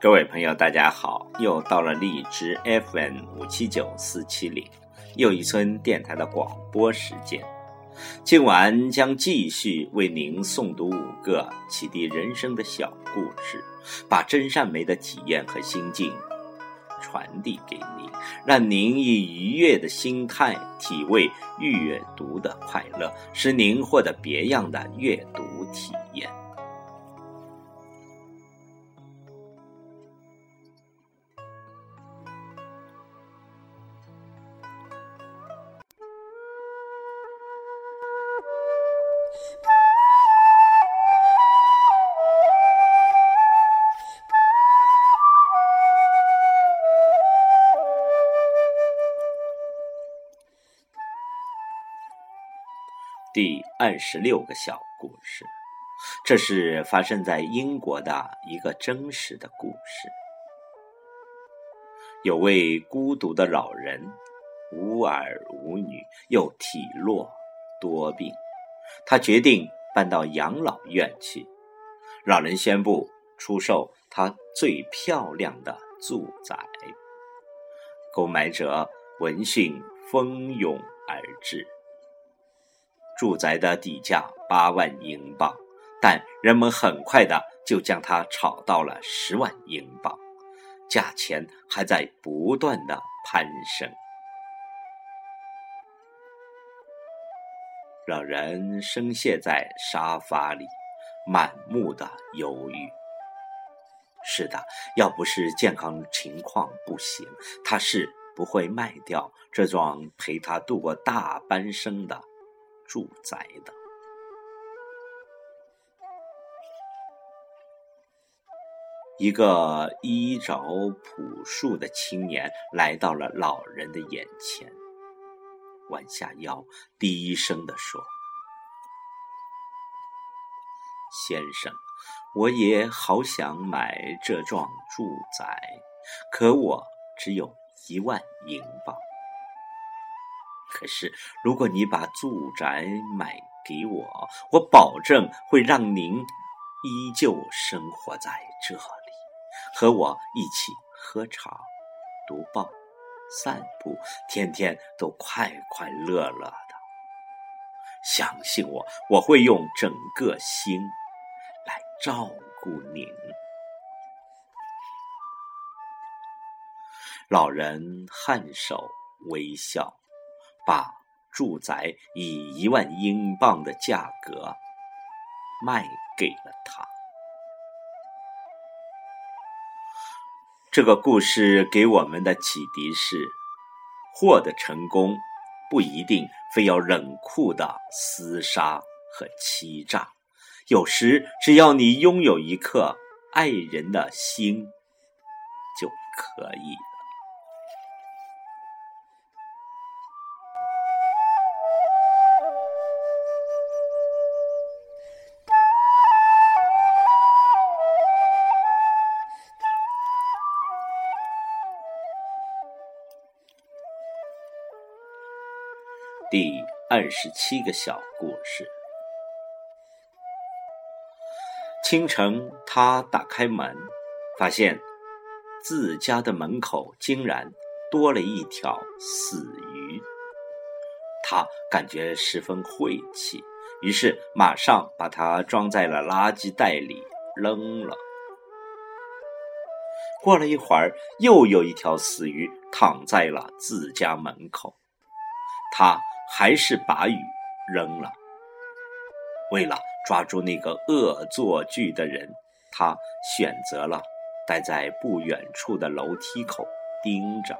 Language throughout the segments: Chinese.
各位朋友，大家好！又到了荔枝 FM 五七九四七零又一村电台的广播时间。今晚将继续为您诵读五个启迪人生的小故事，把真善美的体验和心境传递给您，让您以愉悦的心态体味阅读的快乐，使您获得别样的阅读体验。第二十六个小故事，这是发生在英国的一个真实的故事。有位孤独的老人，无儿无女，又体弱多病，他决定搬到养老院去。老人宣布出售他最漂亮的住宅，购买者闻讯蜂拥而至。住宅的底价八万英镑，但人们很快的就将它炒到了十万英镑，价钱还在不断的攀升。老人深陷在沙发里，满目的忧郁。是的，要不是健康情况不行，他是不会卖掉这幢陪他度过大半生的。住宅的一个衣着朴素的青年来到了老人的眼前，弯下腰，低声地说：“先生，我也好想买这幢住宅，可我只有一万英镑。”可是，如果你把住宅买给我，我保证会让您依旧生活在这里，和我一起喝茶、读报、散步，天天都快快乐乐的。相信我，我会用整个心来照顾您。老人颔首微笑。把住宅以一万英镑的价格卖给了他。这个故事给我们的启迪是：获得成功不一定非要冷酷的厮杀和欺诈，有时只要你拥有一颗爱人的心就可以。第二十七个小故事。清晨，他打开门，发现自家的门口竟然多了一条死鱼。他感觉十分晦气，于是马上把它装在了垃圾袋里扔了。过了一会儿，又有一条死鱼躺在了自家门口，他。还是把雨扔了。为了抓住那个恶作剧的人，他选择了待在不远处的楼梯口盯着。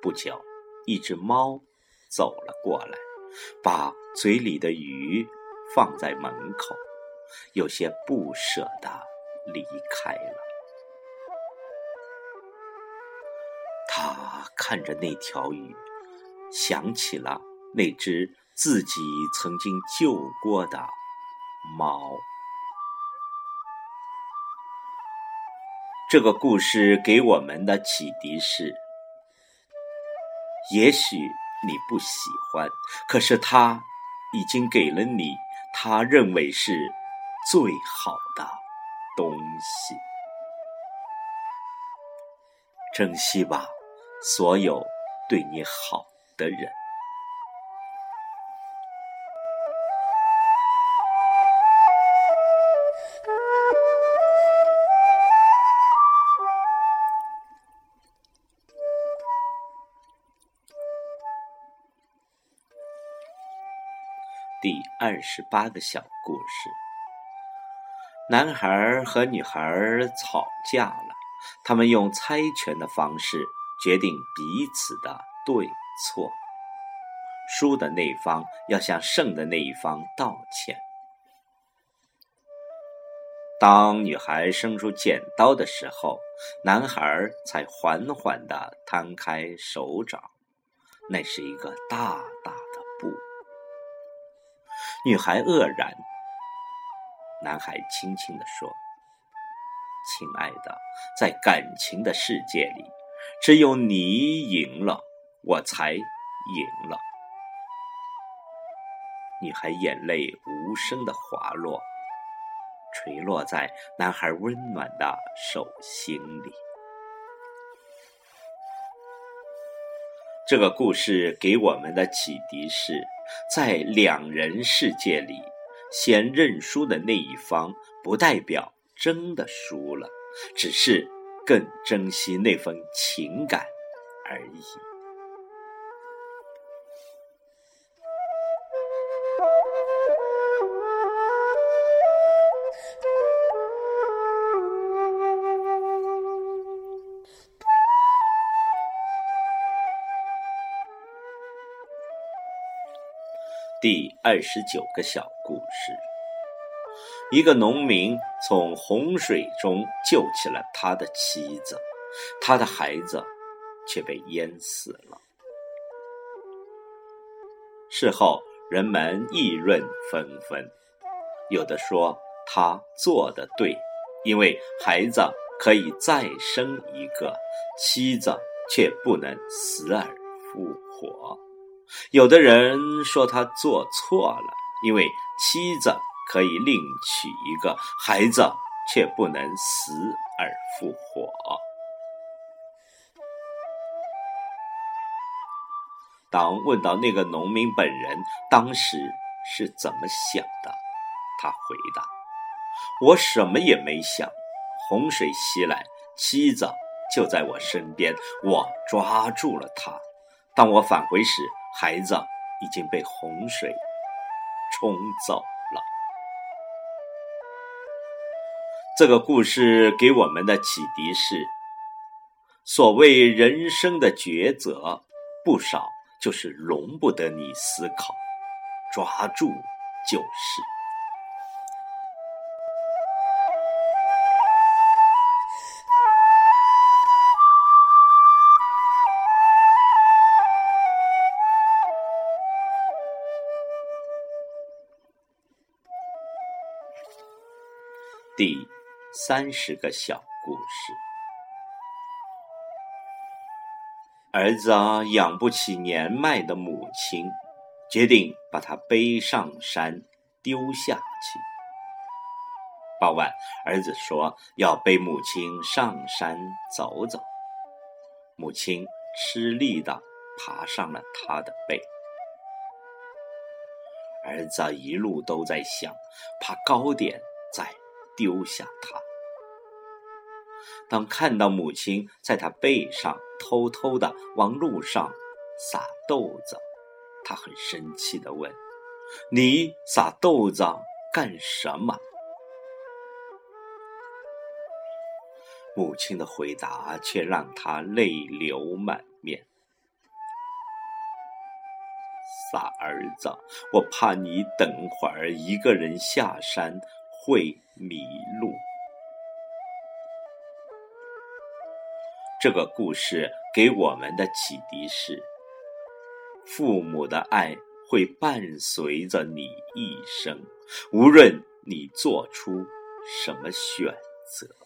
不久，一只猫走了过来，把嘴里的鱼放在门口，有些不舍的离开了。他看着那条鱼，想起了那只自己曾经救过的猫。这个故事给我们的启迪是：也许你不喜欢，可是他已经给了你他认为是最好的东西。珍惜吧，所有对你好的人。第二十八个小故事：男孩和女孩吵架了，他们用猜拳的方式决定彼此的对错。输的那一方要向胜的那一方道歉。当女孩伸出剪刀的时候，男孩才缓缓地摊开手掌，那是一个大大的布。女孩愕然，男孩轻轻地说：“亲爱的，在感情的世界里，只有你赢了，我才赢了。”女孩眼泪无声的滑落，垂落在男孩温暖的手心里。这个故事给我们的启迪是。在两人世界里，先认输的那一方，不代表真的输了，只是更珍惜那份情感而已。第二十九个小故事：一个农民从洪水中救起了他的妻子，他的孩子却被淹死了。事后，人们议论纷纷，有的说他做的对，因为孩子可以再生一个，妻子却不能死而复活。有的人说他做错了，因为妻子可以另娶一个，孩子却不能死而复活。当问到那个农民本人当时是怎么想的，他回答：“我什么也没想，洪水袭来，妻子就在我身边，我抓住了她。当我返回时。”孩子已经被洪水冲走这个故事给我们的启迪是：所谓人生的抉择，不少就是容不得你思考，抓住就是。第三十个小故事：儿子养不起年迈的母亲，决定把她背上山丢下去。傍晚，儿子说要背母亲上山走走，母亲吃力的爬上了他的背。儿子一路都在想，爬高点再。丢下他。当看到母亲在他背上偷偷的往路上撒豆子，他很生气的问：“你撒豆子干什么？”母亲的回答却让他泪流满面：“傻儿子，我怕你等会儿一个人下山。”会迷路。这个故事给我们的启迪是：父母的爱会伴随着你一生，无论你做出什么选择。